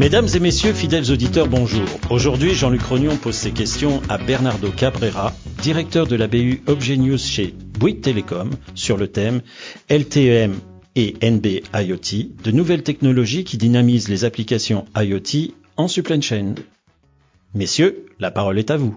Mesdames et messieurs, fidèles auditeurs, bonjour. Aujourd'hui, Jean-Luc Rognon pose ses questions à Bernardo Cabrera, directeur de la BU Objet News chez Bouygues Télécom, sur le thème LTEM et NB IoT, de nouvelles technologies qui dynamisent les applications IoT en supply chain. Messieurs, la parole est à vous.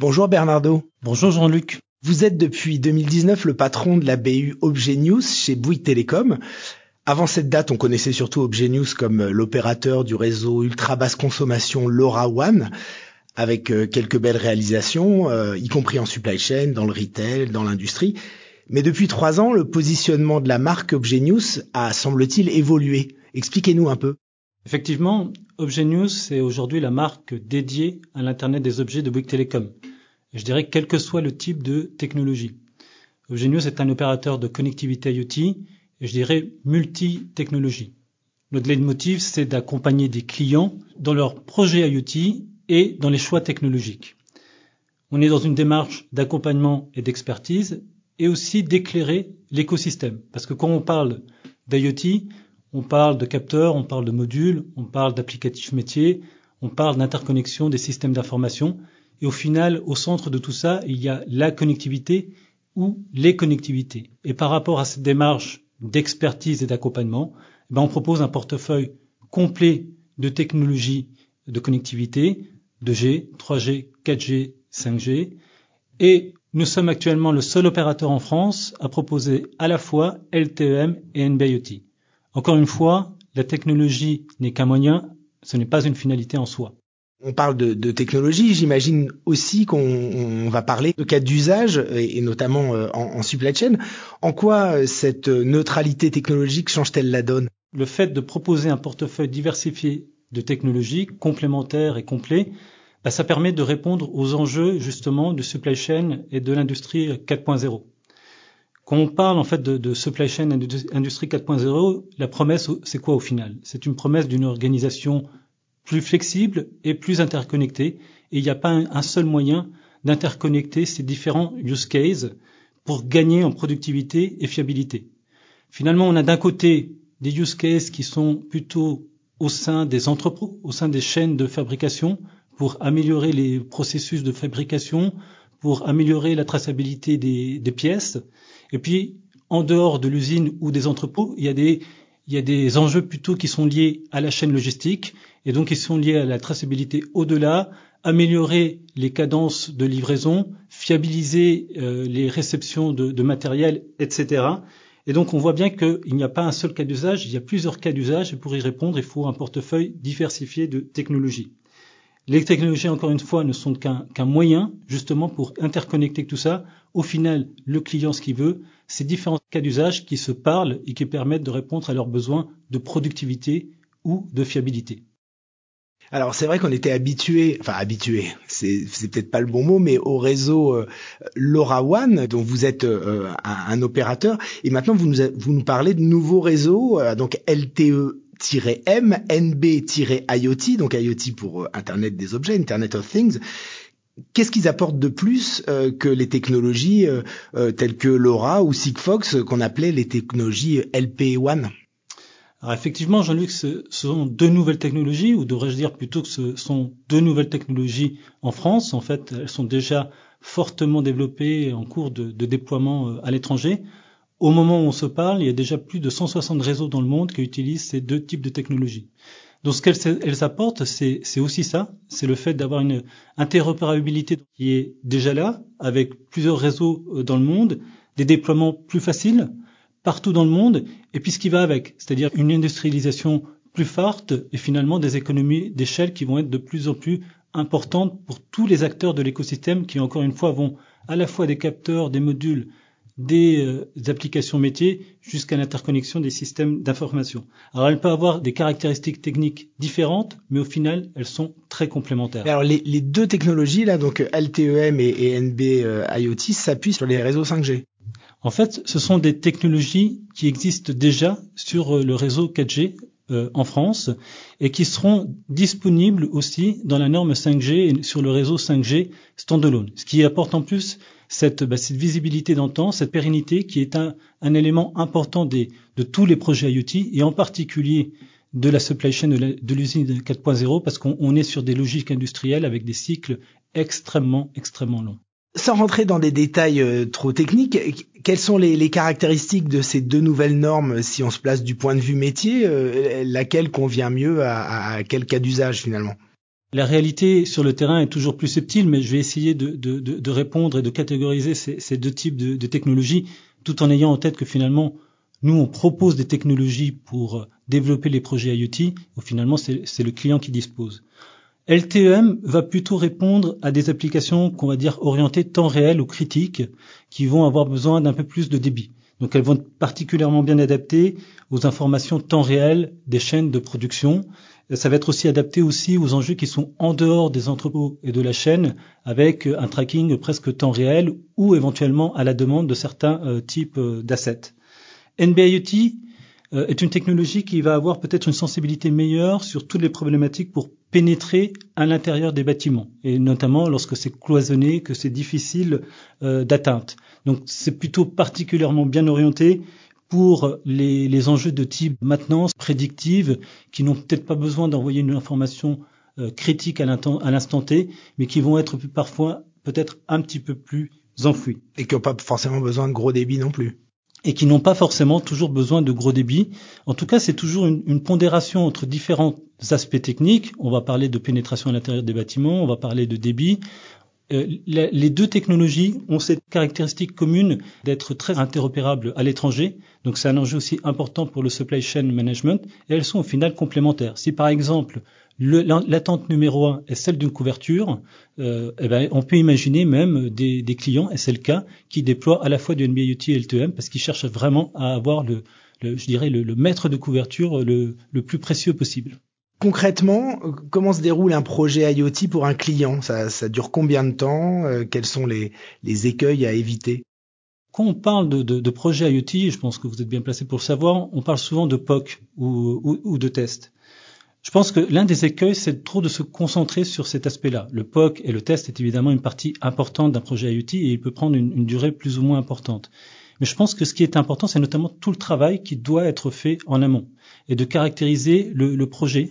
Bonjour Bernardo. Bonjour Jean-Luc. Vous êtes depuis 2019 le patron de la BU Objet News chez Bouygues Télécom. Avant cette date, on connaissait surtout Objet News comme l'opérateur du réseau ultra basse consommation LoRaWAN, avec euh, quelques belles réalisations, euh, y compris en supply chain, dans le retail, dans l'industrie. Mais depuis trois ans, le positionnement de la marque Objet News a, semble-t-il, évolué. Expliquez-nous un peu. Effectivement, Objet est aujourd'hui la marque dédiée à l'Internet des objets de Bouygues Télécom je dirais quel que soit le type de technologie. News est un opérateur de connectivité IoT et je dirais multi-technologie. Notre leitmotiv, c'est d'accompagner des clients dans leurs projets IoT et dans les choix technologiques. On est dans une démarche d'accompagnement et d'expertise et aussi d'éclairer l'écosystème. Parce que quand on parle d'IoT, on parle de capteurs, on parle de modules, on parle d'applicatifs métiers, on parle d'interconnexion des systèmes d'information. Et au final, au centre de tout ça, il y a la connectivité ou les connectivités. Et par rapport à cette démarche d'expertise et d'accompagnement, eh ben on propose un portefeuille complet de technologies de connectivité, 2G, 3G, 4G, 5G. Et nous sommes actuellement le seul opérateur en France à proposer à la fois LTEM et NB-IoT. Encore une fois, la technologie n'est qu'un moyen, ce n'est pas une finalité en soi. On parle de, technologie, j'imagine aussi qu'on va parler de cas d'usage, et, notamment euh, en, supply chain. En quoi euh, cette neutralité technologique change-t-elle la donne? Le fait de proposer un portefeuille diversifié de technologies complémentaires et complets, bah, ça permet de répondre aux enjeux justement de supply chain et de l'industrie 4.0. Quand on parle en fait de, supply chain industrie 4.0, la promesse c'est quoi au final? C'est une promesse d'une organisation plus flexible et plus interconnecté. Et il n'y a pas un, seul moyen d'interconnecter ces différents use cases pour gagner en productivité et fiabilité. Finalement, on a d'un côté des use cases qui sont plutôt au sein des entrepôts, au sein des chaînes de fabrication, pour améliorer les processus de fabrication, pour améliorer la traçabilité des, des pièces. Et puis, en dehors de l'usine ou des entrepôts, il y a des il y a des enjeux plutôt qui sont liés à la chaîne logistique et donc qui sont liés à la traçabilité au-delà, améliorer les cadences de livraison, fiabiliser euh, les réceptions de, de, matériel, etc. Et donc on voit bien qu'il n'y a pas un seul cas d'usage, il y a plusieurs cas d'usage et pour y répondre, il faut un portefeuille diversifié de technologies. Les technologies, encore une fois, ne sont qu'un moyen justement pour interconnecter tout ça. Au final, le client, ce qu'il veut, c'est différents cas d'usage qui se parlent et qui permettent de répondre à leurs besoins de productivité ou de fiabilité. Alors c'est vrai qu'on était habitué, enfin habitué, c'est peut-être pas le bon mot, mais au réseau euh, LoRaWAN, dont vous êtes euh, un, opérateur, et maintenant vous nous, parlez de nouveaux réseaux, euh, donc LTE m NB-IoT, donc IoT pour euh, Internet des objets, Internet of Things. Qu'est-ce qu'ils apportent de plus euh, que les technologies euh, telles que LoRa ou Sigfox qu'on appelait les technologies LP1 alors effectivement, Jean-Luc, ce sont deux nouvelles technologies, ou devrais-je dire plutôt que ce sont deux nouvelles technologies en France? En fait, elles sont déjà fortement développées en cours de déploiement à l'étranger. Au moment où on se parle, il y a déjà plus de 160 réseaux dans le monde qui utilisent ces deux types de technologies. Donc ce qu'elles apportent, c'est aussi ça, c'est le fait d'avoir une interopérabilité qui est déjà là, avec plusieurs réseaux euh, dans le monde, des déploiements plus faciles partout dans le monde, et puis ce qui va avec, c'est-à-dire une industrialisation plus forte et finalement des économies d'échelle qui vont être de plus en plus importantes pour tous les acteurs de l'écosystème qui, encore une fois, vont à la fois des capteurs, des modules, des, euh, applications métiers jusqu'à l'interconnexion des systèmes d'information. Alors elles peuvent avoir des caractéristiques techniques différentes, mais au final elles sont très complémentaires. Alors les, les deux technologies là, donc LTEM et, et NB euh, IoT, s'appuient sur les réseaux 5G. En fait, ce sont des technologies qui existent déjà sur euh, le réseau 4G en France et qui seront disponibles aussi dans la norme 5G et sur le réseau 5G standalone. Ce qui apporte en plus cette, bah, cette visibilité dans le temps, cette pérennité qui est un, un élément important des, de tous les projets IoT et en particulier de la supply chain de l'usine 4.0 parce qu'on est sur des logiques industrielles avec des cycles extrêmement, extrêmement longs. Sans rentrer dans des détails euh, trop techniques, quelles sont les, les, caractéristiques de ces deux nouvelles normes si on se place du point de vue métier euh, Laquelle convient mieux à, à quel cas d'usage finalement? La réalité sur le terrain est toujours plus subtile, mais je vais essayer de, répondre et de catégoriser ces, deux types de, technologies, tout en ayant en tête que finalement, nous, on propose des technologies pour développer les projets IoT, où finalement, c'est le client qui dispose. LTEM va plutôt répondre à des applications qu'on va dire orientées temps réel ou critiques, qui vont avoir besoin d'un peu plus de débit. Donc elles vont être particulièrement bien adaptées aux informations temps réel des chaînes de production. Ça va être aussi adapté aussi aux enjeux qui sont en dehors des entrepôts et de la chaîne, avec un tracking presque temps réel ou éventuellement à la demande de certains euh, types euh, d'assets. NB-IoT euh, est une technologie qui va avoir peut-être une sensibilité meilleure sur toutes les problématiques pour pénétrer à l'intérieur des bâtiments, et notamment lorsque c'est cloisonné, que c'est difficile d'atteinte. Donc c'est plutôt particulièrement bien orienté pour les, les, enjeux de type maintenance prédictive qui n'ont peut-être pas besoin d'envoyer une information euh, critique à l'instant T, mais qui vont être parfois peut-être un petit peu plus enfouis. Et qui n'ont pas forcément besoin de gros débit non plus. Et qui n'ont pas forcément toujours besoin de gros débit. En tout cas, c'est toujours une, une, pondération entre différents aspects techniques. On va parler de pénétration à l'intérieur des bâtiments, on va parler de débit, les deux technologies ont cette caractéristique commune d'être très interopérables à l'étranger. Donc c'est un enjeu aussi important pour le supply chain management et elles sont au final complémentaires. Si par exemple l'attente numéro un est celle d'une couverture, euh, eh ben, on peut imaginer même des, clients, et c'est le cas, qui déploient à la fois du NB-IoT et LTM parce qu'ils cherchent vraiment à avoir le, je dirais le, maître de couverture le plus précieux possible. Concrètement, comment se déroule un projet IoT pour un client? Ça, ça, dure combien de temps? Euh, Quels sont les, écueils à éviter? Quand on parle de, de, de, projet IoT, je pense que vous êtes bien placé pour le savoir, on parle souvent de POC ou, de test. Je pense que l'un des écueils, c'est trop de se concentrer sur cet aspect-là. Le POC et le test est évidemment une partie importante d'un projet IoT et il peut prendre une, durée plus ou moins importante. Mais je pense que ce qui est important, c'est notamment tout le travail qui doit être fait en amont et de caractériser le projet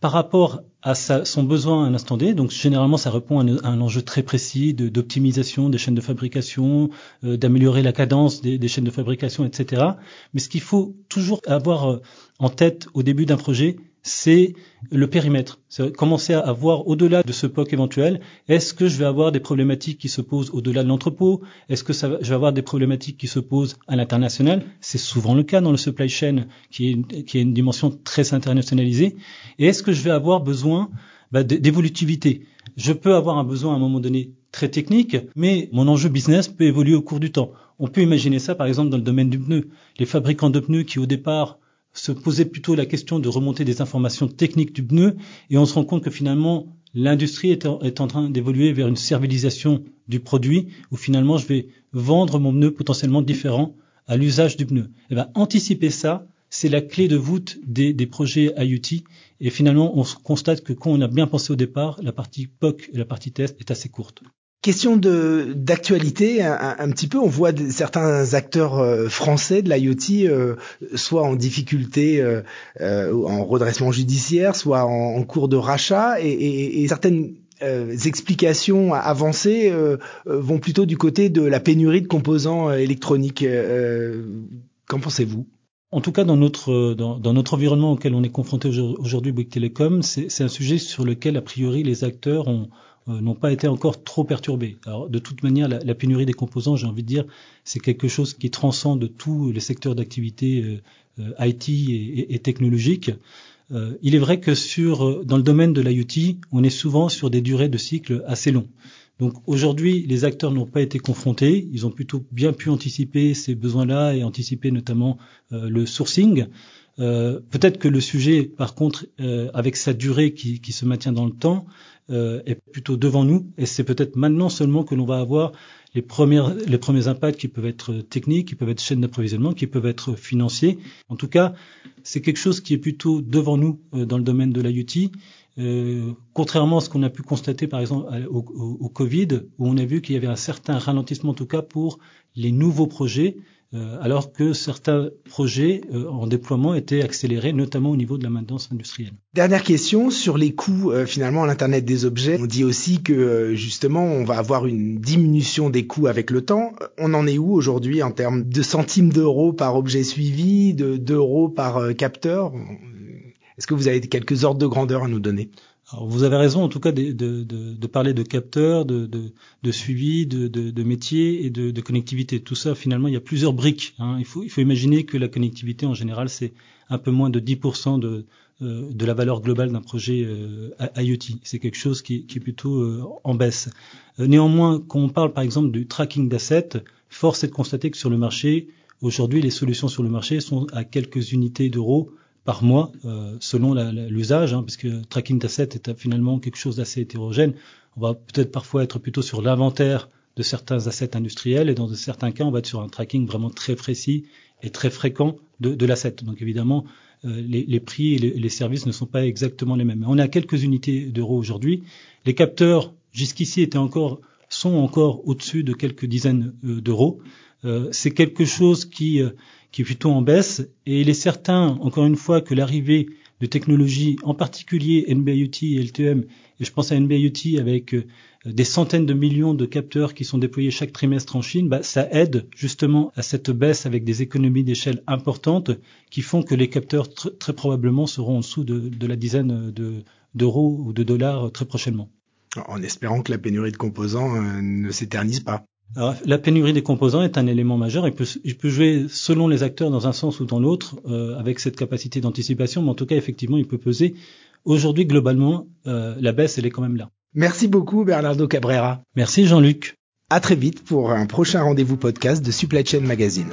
par rapport à sa, son besoin à un instant D. Donc généralement, ça répond à un, enjeu très précis d'optimisation des chaînes de fabrication, euh, d'améliorer la cadence des, des, chaînes de fabrication, etc. Mais ce qu'il faut toujours avoir euh, en tête au début d'un projet, c'est le périmètre. C'est commencer à voir au-delà de ce POC éventuel. Est-ce que je vais avoir des problématiques qui se posent au-delà de l'entrepôt? Est-ce que ça je vais avoir des problématiques qui se posent à l'international? C'est souvent le cas dans le supply chain, qui est, qui est une dimension très internationalisée. Et est-ce que je vais avoir besoin bah, d'évolutivité? Je peux avoir un besoin à un moment donné très technique, mais mon enjeu business peut évoluer au cours du temps. On peut imaginer ça, par exemple, dans le domaine du pneu. Les fabricants de pneus qui, au départ, se poser plutôt la question de remonter des informations techniques du pneu et on se rend compte que finalement l'industrie est, en train d'évoluer vers une servilisation du produit où finalement je vais vendre mon pneu potentiellement différent à l'usage du pneu. Et eh ben, anticiper ça, c'est la clé de voûte des, des, projets IoT et finalement on constate que quand on a bien pensé au départ, la partie POC et la partie test est assez courte. Question de d'actualité, un, petit peu, on voit certains acteurs euh, français de l'IoT euh, soit en difficulté, euh, en redressement judiciaire, soit en, cours de rachat, et, certaines explications avancées vont plutôt du côté de la pénurie de composants électroniques. Qu'en pensez-vous? En tout cas, dans notre, dans, notre environnement auquel on est confronté aujourd'hui, Bouygues Telecom, c'est un sujet sur lequel, a priori, les acteurs ont, euh, n'ont pas été encore trop perturbés. Alors, de toute manière, la, pénurie des composants, j'ai envie de dire, c'est quelque chose qui transcende tous les secteurs d'activité euh, euh IT et, technologique. Euh, il est vrai que sur, dans le domaine de l'IoT, on est souvent sur des durées de cycle assez longs. Donc aujourd'hui, les acteurs n'ont pas été confrontés, ils ont plutôt bien pu anticiper ces besoins-là et anticiper notamment euh, le sourcing. Euh, Peut-être que le sujet, par contre, euh, avec sa durée qui, se maintient dans le temps, est plutôt devant nous, et c'est peut-être maintenant seulement que l'on va avoir les, les premiers impacts qui peuvent être techniques, qui peuvent être chaînes d'approvisionnement, qui peuvent être financiers. En tout cas, c'est quelque chose qui est plutôt devant nous dans le domaine de l'IoT. Euh, contrairement à ce qu'on a pu constater par exemple au, Covid, où on a vu qu'il y avait un certain ralentissement en tout cas pour les nouveaux projets, euh, alors que certains projets euh, en déploiement étaient accélérés, notamment au niveau de la maintenance industrielle. Dernière question sur les coûts finalement à l'internet des objets. On dit aussi que justement on va avoir une diminution des coûts avec le temps. On en est où aujourd'hui en termes de centimes d'euros par objet suivi, de d'euros par capteur? Est-ce que vous avez quelques ordres de grandeur à nous donner? Alors vous avez raison, en tout cas, de, de, de, parler de capteurs, de, de suivi, de, métiers et de, connectivité. Tout ça, finalement, il y a plusieurs briques. Hein. Il, faut, il faut imaginer que la connectivité, en général, c'est un peu moins de 10% de, euh, de la valeur globale d'un projet euh, IoT. C'est quelque chose qui, qui est plutôt euh, en baisse. néanmoins, quand on parle, par exemple, du tracking d'assets, force est de constater que sur le marché, aujourd'hui, les solutions sur le marché sont à quelques unités d'euros par mois euh, selon l'usage, hein, puisque tracking d'asset est finalement quelque chose d'assez hétérogène. On va peut-être parfois être plutôt sur l'inventaire de certains assets industriels et dans certains cas, on va être sur un tracking vraiment très précis et très fréquent de, de l'asset. Donc évidemment, euh, les, les, prix et les, les, services ne sont pas exactement les mêmes. On est à quelques unités d'euros aujourd'hui. Les capteurs jusqu'ici étaient encore sont encore au-dessus de quelques dizaines euh, d'euros. Euh, c'est quelque chose qui qui est plutôt en baisse. Et il est certain, encore une fois, que l'arrivée de technologies, en particulier NB-IoT et LTM, et je pense à NB-IoT avec euh, des centaines de millions de capteurs qui sont déployés chaque trimestre en Chine, bah, ça aide justement à cette baisse avec des économies d'échelle importantes qui font que les capteurs très probablement seront en dessous de, la dizaine d'euros ou de dollars très prochainement. En espérant que la pénurie de composants euh, ne s'éternise pas. Alors, la pénurie des composants est un élément majeur. Il peut, il peut jouer selon les acteurs dans un sens ou dans l'autre euh, avec cette capacité d'anticipation, mais en tout cas, effectivement, il peut peser. Aujourd'hui, globalement, euh, la baisse, elle est quand même là. Merci beaucoup, Bernardo Cabrera. Merci, Jean-Luc. À très vite pour un prochain rendez-vous podcast de Supply Chain Magazine.